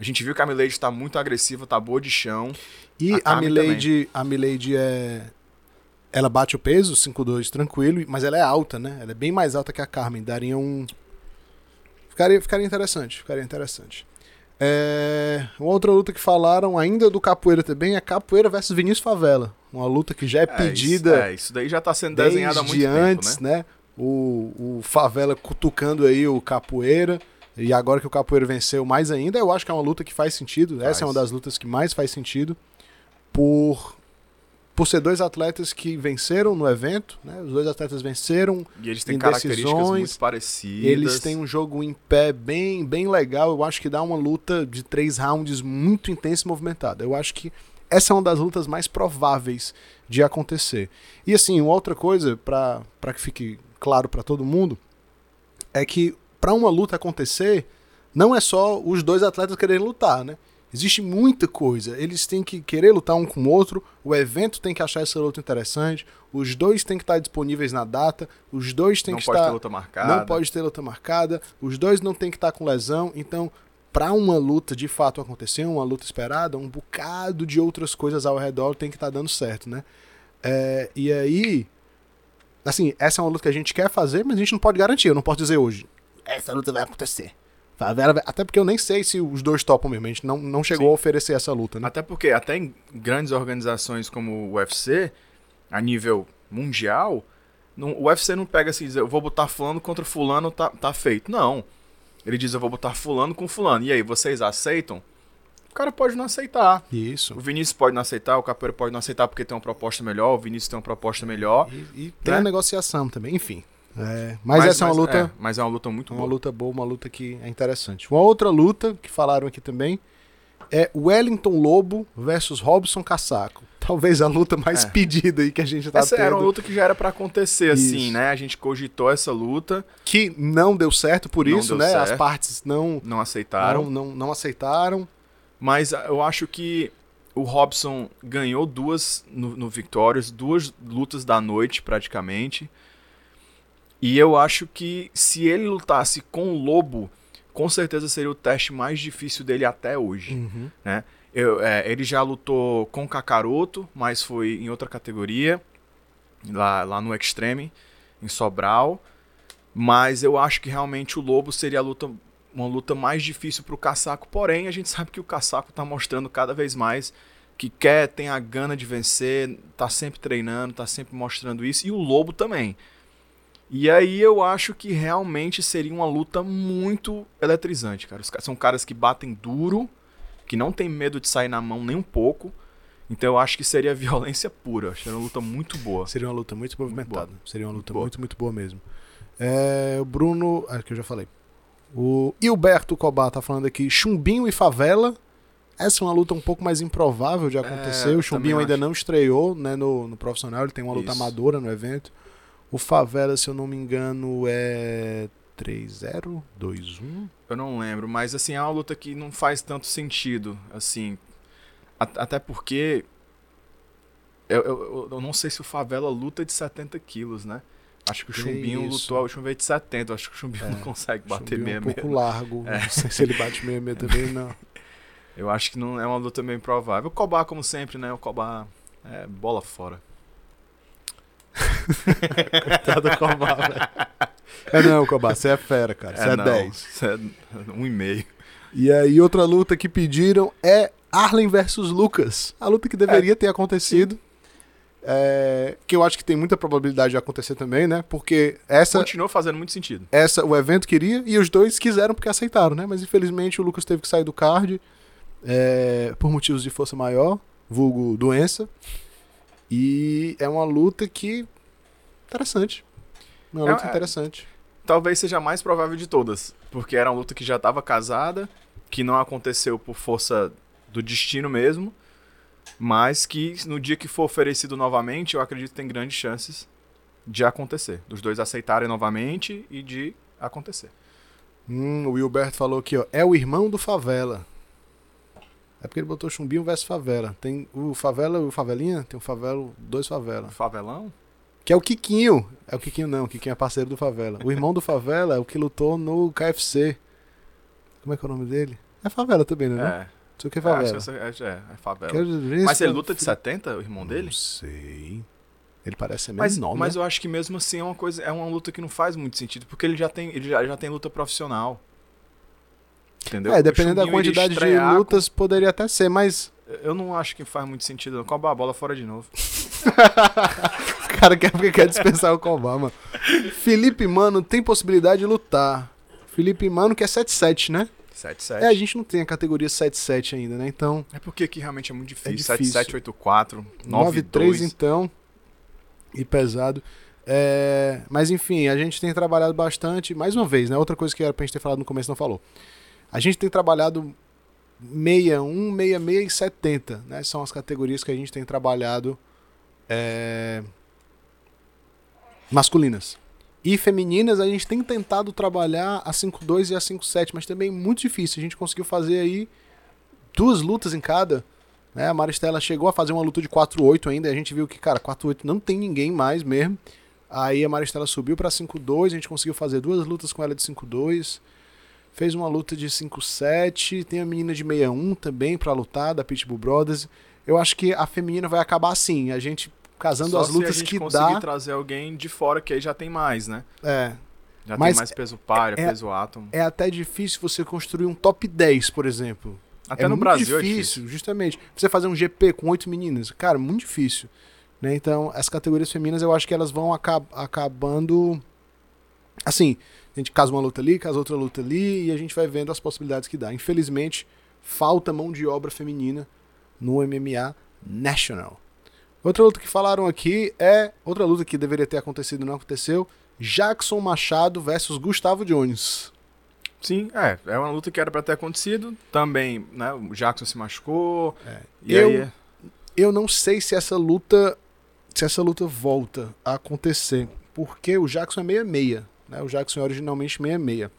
A gente viu que a Milady tá muito agressiva, tá boa de chão. E A a, Milady, a Milady é. Ela bate o peso, 5-2, tranquilo, mas ela é alta, né? Ela é bem mais alta que a Carmen. Daria um. Ficaria, ficaria interessante. Ficaria interessante. É... Uma outra luta que falaram ainda do Capoeira também é Capoeira versus Vinícius Favela. Uma luta que já é, É, pedida Isso, é, isso daí já tá sendo desenhado há muito desde tempo, antes, né? né? O, o Favela cutucando aí o Capoeira. E agora que o Capoeira venceu mais ainda, eu acho que é uma luta que faz sentido. Faz. Essa é uma das lutas que mais faz sentido. por por ser dois atletas que venceram no evento, né? Os dois atletas venceram. E eles têm características muito parecidas. Eles têm um jogo em pé bem, bem legal. Eu acho que dá uma luta de três rounds muito intensa e movimentada. Eu acho que essa é uma das lutas mais prováveis de acontecer. E assim, uma outra coisa, pra pra que fique claro pra todo mundo, é que pra uma luta acontecer, não é só os dois atletas quererem lutar, né? Existe muita coisa. Eles têm que querer lutar um com o outro, o evento tem que achar essa luta interessante, os dois têm que estar disponíveis na data, os dois têm não que pode estar. ter luta marcada. Não pode ter luta marcada, os dois não tem que estar com lesão, então para uma luta de fato acontecer, uma luta esperada, um bocado de outras coisas ao redor tem que estar dando certo, né? É, e aí, assim, essa é uma luta que a gente quer fazer, mas a gente não pode garantir, eu não posso dizer hoje, essa luta vai acontecer. Até porque eu nem sei se os dois topam mesmo, a gente não, não chegou Sim. a oferecer essa luta, né? Até porque, até em grandes organizações como o UFC, a nível mundial, não- o UFC não pega assim e diz, eu vou botar fulano contra fulano, tá, tá feito. Não. Ele diz, eu vou botar fulano com fulano. E aí, vocês aceitam? O cara pode não aceitar. Isso. O Vinícius pode não aceitar, o Capoeira pode não aceitar porque tem uma proposta melhor, o Vinícius tem uma proposta melhor. E, e tem Né? a negociação também, enfim. É, mas, essa é uma luta. É, mas é uma luta muito Uma boa. luta boa, uma luta que é interessante. Uma outra luta que falaram aqui também é Wellington Lobo versus Robson Cassaco. Talvez a luta mais É. pedida aí que a gente tá Essa tendo. era uma luta que já era pra acontecer, assim, Isso. né? A gente cogitou essa luta, Que não deu certo por Não isso, né? As certo. partes não, não aceitaram. não, não, não aceitaram. Mas eu acho que o Robson ganhou duas no, no Victorious, duas lutas da noite praticamente. E eu acho que se ele lutasse com o Lobo, com certeza seria o teste mais difícil dele até hoje. Uhum. Eu- é, ele já lutou com Kakaroto, mas foi em outra categoria, lá, lá no Extreme, em Sobral. Mas eu acho que realmente o Lobo seria a luta, uma luta mais difícil pro Caçaco. Porém, a gente sabe que o Caçaco tá mostrando cada vez mais que quer, tem a gana de vencer, tá sempre treinando, tá sempre mostrando isso. E o Lobo também. E aí eu acho que realmente seria uma luta muito eletrizante, cara. São caras que batem duro, que não tem medo de sair na mão nem um pouco. Então eu acho que seria violência pura. Acho que era uma luta muito boa. Seria uma luta muito movimentada. Seria uma luta Boa. muito, muito boa mesmo. É, o Bruno. Ah, que eu já falei. O Hilberto Cobá tá falando aqui: Chumbinho e Favela. Essa é uma luta um pouco mais improvável de acontecer. É, o Chumbinho ainda acho. não estreou né, no, no profissional, ele tem uma luta Isso. amadora no evento. O Favela, se eu não me engano, é 3-0, 2-1. Eu não lembro, mas assim, é uma luta que não faz tanto sentido, assim. A- até porque. Eu, eu, eu- não sei se o Favela luta de 70 quilos, né? Acho que o Chumbinho isso. lutou, o Chumbinho é de 70, eu acho que o Chumbinho É, não consegue bater Chumbinho é meia um pouco meia. largo. Não sei se ele bate meia meia também, não. Eu acho que não é uma luta bem provável. O Cobá, como sempre, né? O Cobá é bola fora. Coitado do Cobá, velho. É não, Cobá, você é fera, cara. Você é, não, 10. Isso é um e meio. E aí, outra luta que pediram é Arlen versus Lucas. A luta que deveria ter acontecido. é, que eu acho que tem muita probabilidade de acontecer também, né? Porque essa, Continuou fazendo muito sentido. essa o evento queria e os dois quiseram porque aceitaram, né? Mas infelizmente o Lucas teve que sair do card é, por motivos de força maior, vulgo doença. E é uma luta que. Interessante. Uma É- luta é- interessante. talvez seja a mais provável de todas, porque era uma luta que já estava casada, que não aconteceu por força do destino mesmo, mas que no dia que for oferecido novamente, eu acredito que tem grandes chances de acontecer, dos dois aceitarem novamente e de acontecer. Hum, o Wilberto falou aqui, ó. É o irmão do Favela. É porque ele botou Chumbinho versus Favela. Tem o Favela e o Favelinha? Tem o Favela, dois Favela. Favelão? Que é o Kikinho. É o Kikinho não, o Kikinho é parceiro do Favela. O irmão do Favela é o que lutou no KFC. Como é que é o nome dele? É Favela também, né? É. Não sei o que é É, Favela. essa- é, é, é favela. Mas ele luta de 70, o irmão dele? Não sei. Ele parece ser Mas, mas né? eu acho que mesmo assim é uma coisa, é uma luta que não faz muito sentido, porque ele já tem, ele já, já tem luta profissional. Entendeu? É, dependendo da quantidade de estrear com- lutas, poderia até ser, mas Eu não acho que faz muito sentido. Não. Cobra a bola fora de novo. o cara quer porque quer dispensar o Obama. Felipe Mano tem possibilidade de lutar. Felipe Mano que é 7-7, né? 7-7. É, a gente não tem a categoria 7-7 ainda, né? Então, É porque aqui realmente é muito difícil. É difícil. 7784, 9-3 9-3. então. E pesado. É, mas enfim, a gente tem trabalhado bastante. Mais uma vez, né? Outra coisa que era pra gente ter falado no começo não falou. A gente tem trabalhado 61, 66 e 70, né? São as categorias que a gente tem trabalhado é, masculinas. E femininas a gente tem tentado trabalhar a 5-2 e a 5-7, mas também é muito difícil. A gente conseguiu fazer aí duas lutas em cada. Né? A Maristela chegou a fazer uma luta de 4-8 ainda. e A gente viu que, cara, 4-8 não tem ninguém mais mesmo. Aí a Maristela subiu pra 5-2. A gente conseguiu fazer duas lutas com ela de 5-2. Fez uma luta de 5-7. Tem a menina de 61 também pra lutar, da Pitbull Brothers. Eu acho que a feminina vai acabar assim. A gente casando Só as lutas se a gente que conseguir dá. trazer alguém de fora, que aí já tem mais, né? É, Já Mas tem mais peso párea, é- peso átomo. é até difícil você construir um top 10, por exemplo. Até é no muito Brasil difícil, é difícil. justamente. Você fazer um GP com oito meninas, cara, muito difícil. Né? Então, as categorias femininas, eu acho que elas vão aca- acabando. Assim, a gente casa uma luta ali, casa outra luta ali, e a gente vai vendo as possibilidades que dá. Infelizmente, falta mão de obra feminina no MMA National. Outra luta que falaram aqui é outra luta que deveria ter acontecido e não aconteceu. Jackson Machado versus Gustavo Jones. Sim, é. É uma luta que era pra ter acontecido. Também, né? O Jackson se machucou. É. E Eu- aí. eu não sei se essa luta se essa luta volta a acontecer, porque o Jackson é 66, né? O Jackson é originalmente 66.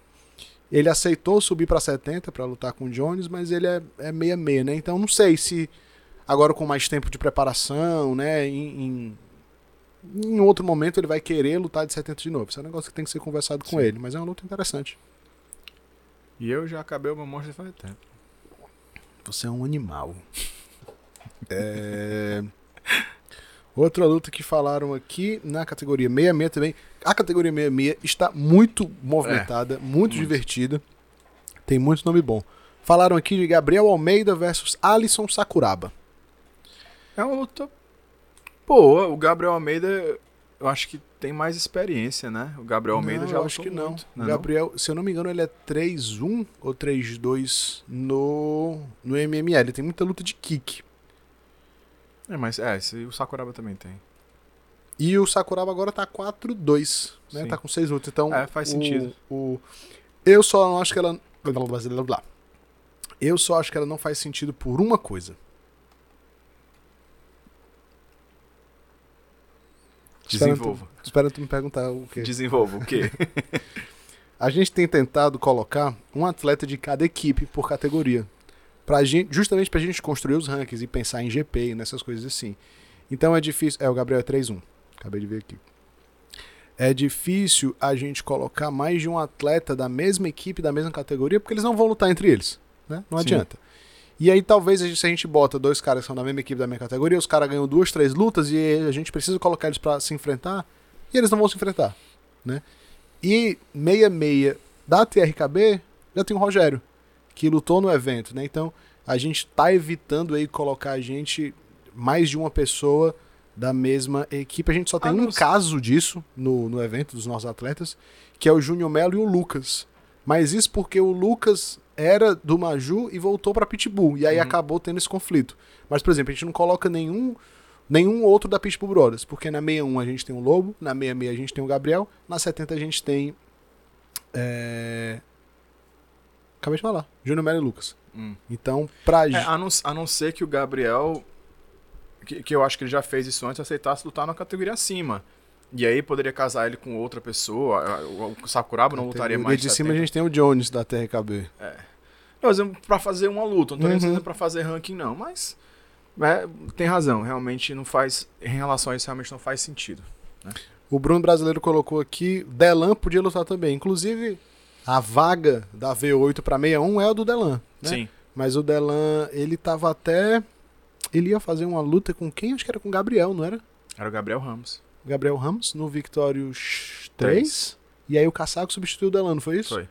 Ele aceitou subir pra 70 pra lutar com o Jones, mas ele é, é 66, né? Então não sei se agora com mais tempo de preparação, né, em, em, em outro momento ele vai querer lutar de 70 de novo. Isso é um negócio que tem que ser conversado com Sim. ele, mas é uma luta interessante. E eu já acabei o meu monstro faz tempo. Você é um animal. É... Outra luta que falaram aqui na categoria 66 também. A categoria 66 está muito movimentada, muito, muito. divertida. Tem muito nome bom. Falaram aqui de Gabriel Almeida versus Alisson Sakuraba. É uma luta boa. O Gabriel Almeida, eu acho que tem mais experiência, né? O Gabriel Almeida Não, já eu acho que lutou não. muito, né, Gabriel, se eu não me engano, ele é 3-1 ou 3-2 no, no MMA. Ele tem muita luta de kick. É, mas é, esse, o Sakuraba também tem. E o Sakuraba agora tá 4-2, né? Sim. Tá com 6 lutas. Então, É, faz o- sentido. O, eu só não acho que ela. Blá, blá, blá, blá, blá. Eu só acho que ela não faz sentido por uma coisa. Desenvolva. Espera tu me perguntar o quê? Desenvolva o quê? A gente tem tentado colocar um atleta de cada equipe por categoria. Pra gente, justamente pra gente construir os rankings e pensar em GP e nessas coisas assim. Então é difícil. É, o Gabriel é 3-1. Acabei de ver aqui. É difícil a gente colocar mais de um atleta da mesma equipe, da mesma categoria, porque eles não vão lutar entre eles. Né? Não Sim. adianta. E aí, talvez, se a gente bota dois caras que são da mesma equipe, da mesma categoria, os caras ganham duas, três lutas e a gente precisa colocar eles pra se enfrentar, e eles não vão se enfrentar. Né? E 66 da TRKB já tem o Rogério, que lutou no evento, né? Então a gente tá evitando aí colocar a gente mais de uma pessoa da mesma equipe. A gente só tem Ah, um caso disso no, no evento dos nossos atletas, que é o Júnior Melo e o Lucas. Mas isso porque o Lucas era do Maju e voltou pra Pitbull. E aí Uhum. acabou tendo esse conflito. Mas, por exemplo, a gente não coloca nenhum nenhum outro da Pitbull Brothers, porque na 61 a gente tem o Lobo, na 66 a gente tem o Gabriel, na 70 a gente tem. É... Acabei de falar, Júnior Melo e Lucas. Hum. Então, pra. É, a, não, a não ser que o Gabriel, que, que eu acho que ele já fez isso antes, aceitasse lutar na categoria acima. E aí poderia casar ele com outra pessoa. O, Sakuraba não lutaria mais de cima a gente tem o Jones da TRKB. Não, mas é pra fazer uma luta, não tô nem Uhum. dizendo pra fazer ranking, não. Mas é, tem razão, realmente não faz. Em relação a isso, realmente não faz sentido. O Bruno Brasileiro colocou aqui, Delan podia lutar também. Inclusive, a vaga da V8 pra 61 é a do Delan. Né? Sim. Mas o Delan, ele tava até. Ele ia fazer uma luta com quem? Acho que era com o Gabriel, não era? Era o Gabriel Ramos. Gabriel Ramos no Victorious 3. Três. E aí o Casaco substituiu o Delan, não foi isso? Foi.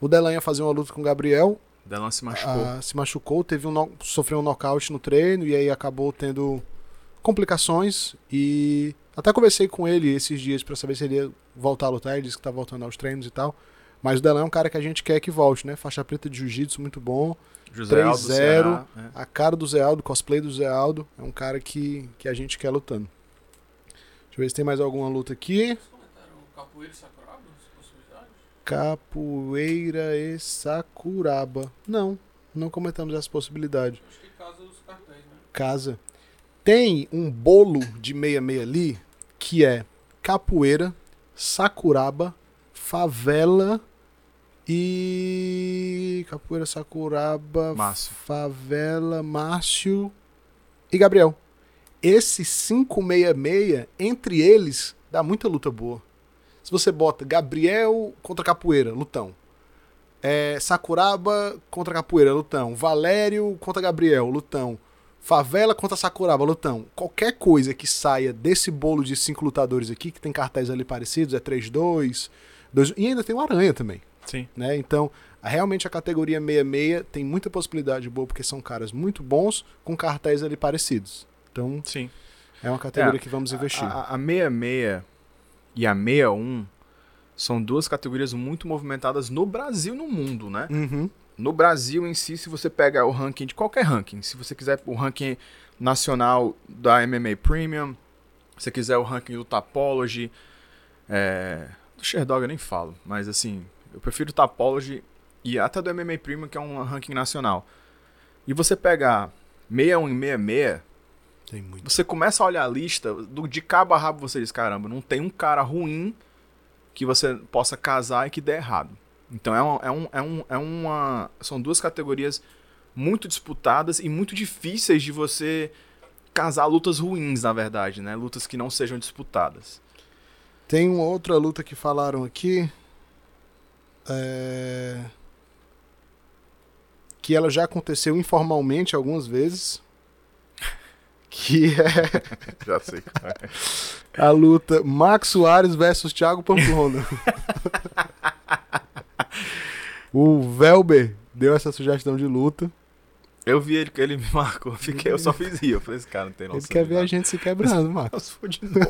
O Delan ia fazer uma luta com o Gabriel, Delan se machucou. ah, se machucou, teve um no- sofreu um nocaute no treino e aí acabou tendo complicações e até conversei com ele esses dias pra saber se ele ia voltar a lutar, ele disse que tá voltando aos treinos e tal, Mas o Delan é um cara que a gente quer que volte, né? Faixa preta de jiu-jitsu, muito bom. José Aldo 3-0. Ceará, né? A cara do Zé Aldo, cosplay do Zé Aldo. É um cara que, que a gente quer lutando. Deixa eu ver se tem mais alguma luta aqui. Vocês comentaram capoeira e sakuraba? Capoeira e Sakuraba. Não, não comentamos essa possibilidade. Acho que casa cartéis, né? Casa. Tem um bolo de meia-meia ali que é capoeira, Sakuraba, favela e. Capoeira, Sakuraba, Márcio. favela, Márcio e Gabriel. Esse 566, entre eles, dá muita luta boa. Se você bota Gabriel contra Capoeira, lutão. É, Sakuraba contra Capoeira, lutão. Valério contra Gabriel, lutão. Favela contra Sakuraba, lutão. Qualquer coisa que saia desse bolo de cinco lutadores aqui, que tem cartéis ali parecidos, é 3-2, 2 e ainda tem o Aranha também Sim. né? Então, realmente a categoria 66 tem muita possibilidade boa, porque são caras muito bons com cartéis ali parecidos. Então, Sim. é uma categoria É, que vamos investir. A, a, a 66 e a 61 são duas categorias muito movimentadas no Brasil e no mundo, né? Uhum. No Brasil em si, se você pega o ranking de qualquer ranking, se você quiser o ranking nacional da MMA Premium, se você quiser o ranking do Tapology, é, do Sherdog eu nem falo, mas assim, eu prefiro o Tapology e até do MMA Premium, que é um ranking nacional. E você pegar 61 e 66, Tem muito. você começa a olhar a lista, do, de cabo a rabo você diz, caramba, não tem um cara ruim que você possa casar e que dê errado. Então é, uma, é, um, é, um, é uma. São duas categorias muito disputadas e muito difíceis de você casar lutas ruins, na verdade, né? Lutas que não sejam disputadas. Tem uma outra luta que falaram aqui. É, Que ela já aconteceu informalmente algumas vezes. Que é Já sei é. a luta Max Soares versus Thiago Pamplona. o Velber deu essa sugestão de luta. Eu vi ele que ele me marcou, eu fiquei, eu só fiz rir. Eu falei, esse cara não tem noção. Ele quer ver a nada. gente se quebrando, Marcos. De novo.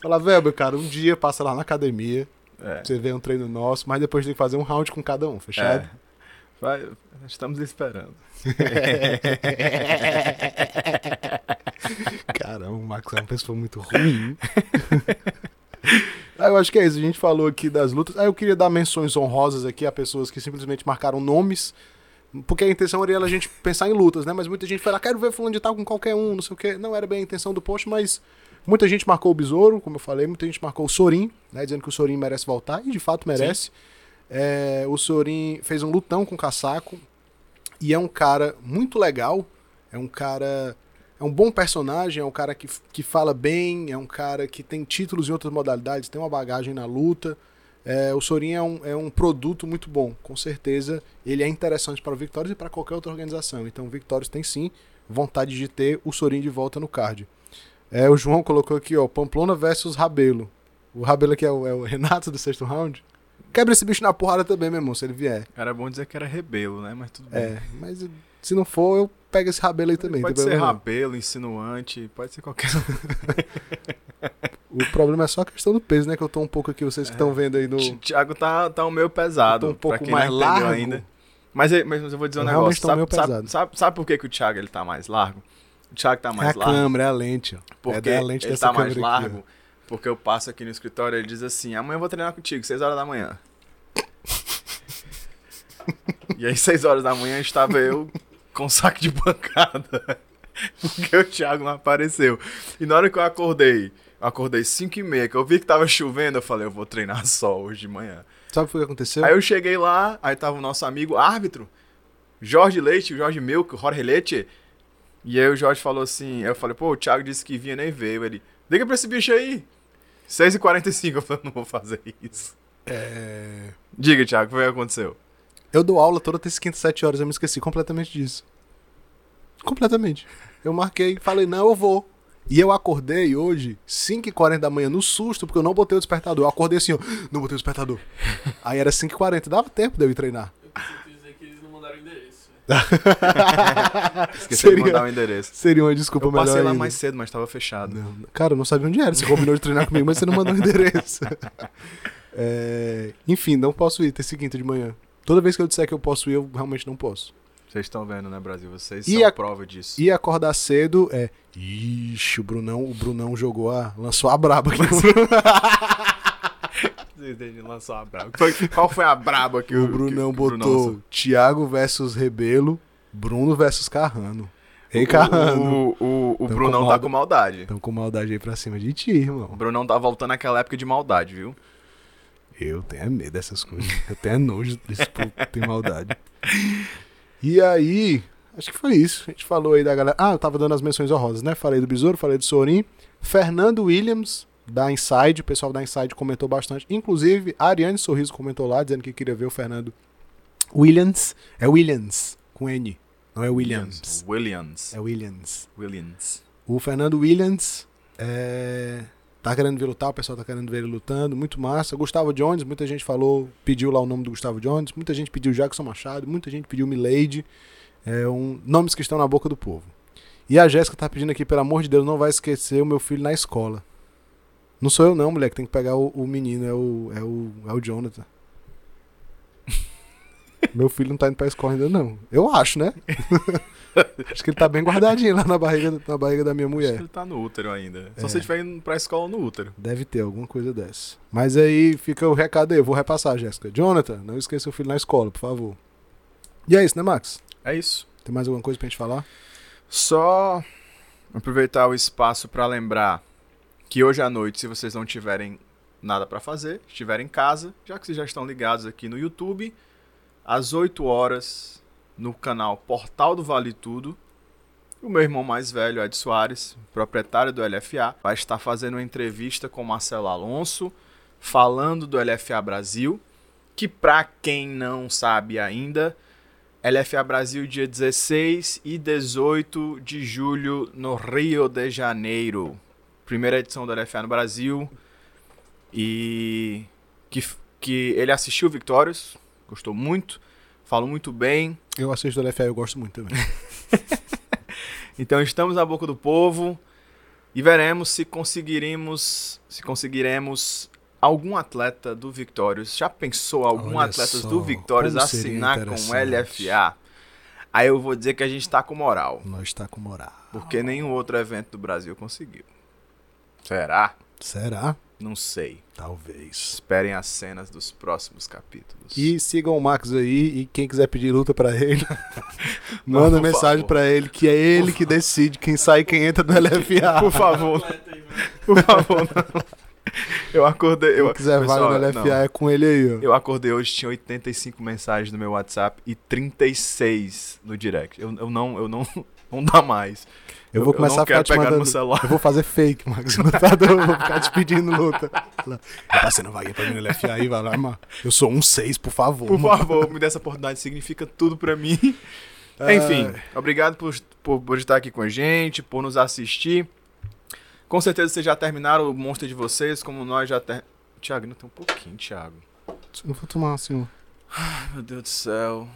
Fala, Velber, cara, um dia passa lá na academia, É. você vê um treino nosso, mas depois tem que fazer um round com cada um, fechado? É. Vai, estamos esperando. Caramba, o Max é uma pessoa muito ruim. Ah, eu acho que é isso. A gente falou aqui das lutas. Ah, eu queria dar menções honrosas aqui a pessoas que simplesmente marcaram nomes. Porque a intenção era a gente pensar em lutas, né? Mas muita gente foi lá, quero ver fulano de tal com qualquer um, não sei o quê. Não era bem a intenção do post, mas muita gente marcou o Besouro, como eu falei, muita gente marcou o Sorin, né? Dizendo que o Sorin merece voltar, e de fato merece. É, o Sorin fez um lutão com o Casaco, e é um cara muito legal, é um cara é um bom personagem, é um cara que, que fala bem, é um cara que tem títulos em outras modalidades, tem uma bagagem na luta. É, o Sorin é um, é um produto muito bom, com certeza. Ele é interessante para o Victorious e para qualquer outra organização. Então o Victorious tem sim vontade de ter o Sorin de volta no card. É, o João colocou aqui, ó, Pamplona versus Rabelo. O Rabelo aqui é o, é o Renato do sexto round. Quebra esse bicho na porrada também, meu irmão, se ele vier. Era bom dizer que era rebelo, né? Mas tudo bem. É, mas se não for, eu pego esse Rabelo aí também. pode ser não. rabelo, insinuante, pode ser qualquer O problema é só a questão do peso, né? Que eu tô um pouco aqui, vocês que estão vendo aí no. O Thiago tá, tá um meio pesado. Eu tô um pouco mais largo. ainda. Mas, é- mas eu vou dizer um Eu negócio. Sabe, meio sabe, sabe, sabe por que, que o Thiago ele tá mais largo? O Thiago tá É a mais largo. câmera, é a lente, ó. Porque é da lente ele dessa tá mais câmera aqui, largo. porque eu passo aqui no escritório e ele diz assim: amanhã eu vou treinar contigo, 6 horas da manhã. e aí, 6 horas da manhã, estava eu com um saco de pancada. Porque o Thiago não apareceu. E na hora que eu acordei, eu acordei 5 e meia, que eu vi que tava chovendo, eu falei, eu vou treinar só hoje de manhã. Sabe o que aconteceu? Aí eu cheguei lá, aí tava o nosso amigo árbitro, Jorge Leite, o Jorge Milk, o Jorge Leite. E aí o Jorge falou assim, eu falei, pô, o Thiago disse que vinha nem veio. Ele, liga pra esse bicho aí. 6h45, eu falei, não vou fazer isso. É... Diga, Thiago, o que foi que aconteceu? Eu dou aula toda terça, quinta, sete horas, eu me esqueci completamente disso. Completamente. Eu marquei, falei, não, eu vou. E eu acordei hoje, 5h40 da manhã, no susto, porque eu não botei o despertador. Eu acordei assim, ó, não botei o despertador. Aí era 5h40, dava tempo de eu ir treinar. Eu preciso dizer que eles não mandaram Esqueci de Seria- mandar o endereço. Seria uma desculpa Eu passei melhor lá ainda. mais cedo, mas tava fechado. Não, cara, eu não sabia onde era. Você combinou de treinar comigo, mas você não mandou o endereço. É, Enfim, não posso ir terça e quinta de manhã. Toda vez que eu disser que eu posso ir, eu realmente não posso. Vocês estão vendo, né, Brasil? Vocês E são a- prova disso. E acordar cedo é. Ixi, o Brunão, o Brunão jogou a. lançou a braba aqui. A braba. Foi- Qual foi a braba que o que Brunão botou lançou? Thiago versus Rebelo, Bruno versus Carrano. Ei, Carrano. O, o, o Tão Brunão com tá malda- com maldade. Estão com maldade aí pra cima de ti, O irmão. Brunão tá voltando àquela época de maldade, viu? Eu tenho medo dessas coisas. Eu tenho nojo desse povo que tem maldade. E aí, acho que foi isso. A gente falou aí da galera. Ah, eu tava dando as menções honrosas, né? Falei do Besouro, falei do Sorin. Fernando Williams, da Inside. O pessoal da Inside comentou bastante. Inclusive, a Ariane Sorriso comentou lá, dizendo que queria ver o Fernando Williams. É Williams, com N. Não é Williams. Williams. É Williams. Williams. O Fernando Williams é, tá querendo ver lutar, o pessoal tá querendo ver ele lutando, muito massa. Gustavo Jones, muita gente falou, pediu lá o nome do Gustavo Jones, muita gente pediu Jackson Machado, muita gente pediu Milady, é um, nomes que estão na boca do povo. E a Jéssica tá pedindo aqui, pelo amor de Deus, não vai esquecer o meu filho na escola. Não sou eu não, moleque, tem que pegar o, o menino, é o, é o, é o Jonathan. meu filho não tá indo pra escola ainda não. Eu acho, né? acho que ele tá bem guardadinho lá na barriga, na barriga da minha Acho mulher. que ele tá no útero ainda. Só É. se ele estiver indo pra escola no útero. Deve ter alguma coisa dessa. Mas aí fica o recado aí, eu vou repassar, Jéssica. Jonathan, não esqueça o filho na escola, por favor. E é isso, né, Max? É isso. Tem mais alguma coisa pra gente falar? Só aproveitar o espaço pra lembrar que hoje à noite, se vocês não tiverem nada pra fazer, estiverem em casa, já que vocês já estão ligados aqui no YouTube, às 8 horas no canal Portal do Vale Tudo, o meu irmão mais velho, Ed Soares, proprietário do LFA, vai estar fazendo uma entrevista com Marcelo Alonso, falando do LFA Brasil, que pra quem não sabe ainda, LFA Brasil dia 16 e 18 de julho no Rio de Janeiro. Primeira edição do LFA no Brasil. E que, que ele assistiu Victórios, gostou muito, falou muito bem. Eu assisto o LFA, eu gosto muito também. Então estamos na boca do povo e veremos se conseguiremos se conseguiremos algum atleta do Victórios. Já pensou algum Olha atleta só, do seria assinar com o. LFA? Aí eu vou dizer que a gente tá com moral, Nós tá com moral. porque nenhum outro evento do Brasil conseguiu. Será? Será? Não sei. Talvez. Esperem as cenas dos próximos capítulos. E sigam o Max aí e quem quiser pedir luta pra ele, manda mensagem pra ele que é ele que decide quem sai e quem entra no LFA. Por favor, por favor, não. Eu acordei. Eu, Quem quiser pessoal, vaga no LFA não. é com ele aí, ó. Eu acordei hoje, tinha 85 mensagens no meu WhatsApp e 36 no direct. Eu, eu não, eu não, não dá mais. Eu vou começar não a ficar te mandando. Eu vou fazer fake, Max. Lutador, eu vou ficar te pedindo luta. Eu passei na vaga pra mim no LFA aí, vai lá, mano. Eu sou um 6, por favor. Por mano. favor, me dê essa oportunidade, significa tudo pra mim. Ah, Enfim, obrigado por, por, por estar aqui com a gente, por nos assistir. Com certeza vocês já terminaram o monstro de vocês, como nós já ter... Thiago, não tem um pouquinho, Thiago. Eu vou tomar ó. Ai, meu Deus do céu.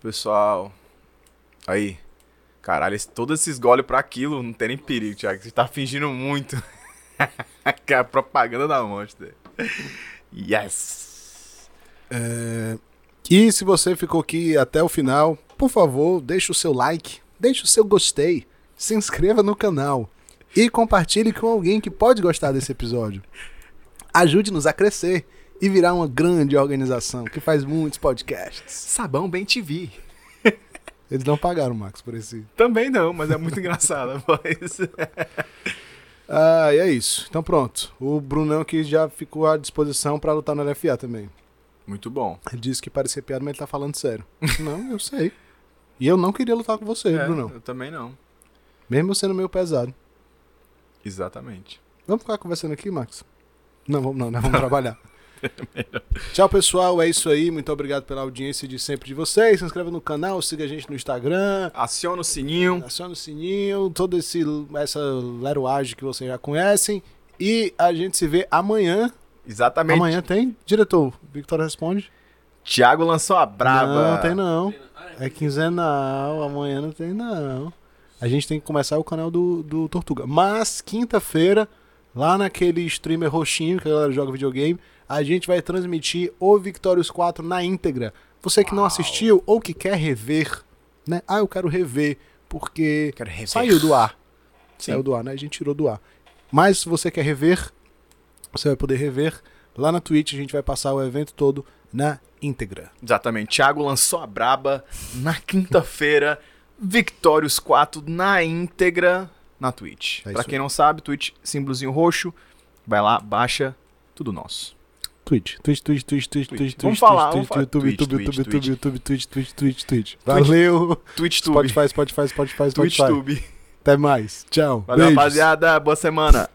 Pessoal. Aí. Caralho, esse- todos esses goles pra aquilo não tem nem perigo, Thiago. Você tá fingindo muito. que é a propaganda da Monster. Yes! É, E se você ficou aqui até o final, por favor, deixe o seu like, deixe o seu gostei, se inscreva no canal e compartilhe com alguém que pode gostar desse episódio. Ajude-nos a crescer e virar uma grande organização que faz muitos podcasts. Sabão Bem TV. Eles não pagaram, Max, por esse. Também não, mas é muito engraçado a voz. Ah, e é isso. Então pronto. O Brunão que já ficou à disposição pra lutar no LFA também. Muito bom. Ele disse que parecia piada, mas ele tá falando sério. não, eu sei. E eu não queria lutar com você, É, Brunão. eu também não. Mesmo sendo meio pesado. Exatamente. Vamos ficar conversando aqui, Max? Não, vamos não, né? Vamos trabalhar. Tchau, pessoal. É isso aí. Muito obrigado pela audiência de sempre de vocês. Se inscreva no canal, siga a gente no Instagram, Aciona o sininho. aciona o sininho, toda esse, essa leroagem que vocês já conhecem. E a gente se vê amanhã. Exatamente. Amanhã tem? Diretor, Victoria responde. Thiago lançou a braba. Não, tem não. É quinzenal, amanhã não tem não. A gente tem que começar o canal do, do Tortuga. Mas, quinta-feira, lá naquele streamer roxinho que a galera joga videogame, a gente vai transmitir o Victorious 4 na íntegra. Você que não Uau. assistiu ou que quer rever, né? Ah, eu quero rever, porque Quero rever. saiu do ar. Sim. Saiu do ar, né? A gente tirou do ar. Mas se você quer rever, você vai poder rever. Lá na Twitch a gente vai passar o evento todo na íntegra. Exatamente. Thiago lançou a braba na quinta-feira. Victorious 4 na íntegra na Twitch. É pra quem não sabe, Twitch, símbolozinho roxo. Vai lá, baixa, tudo nosso. Twitch, Twitch, Twitch, Twitch, Twitch, Twitch. Twitch, Twitch, Twitch. YouTube, Twitch, YouTube, Twitch, YouTube, Twitch. YouTube, Twitch, Twitch, Twitch, Twitch. Valeu. TwitchTube. Spotify, Spotify, Spotify. Spotify. Até mais. Tchau. Valeu, rapaziada. Boa semana.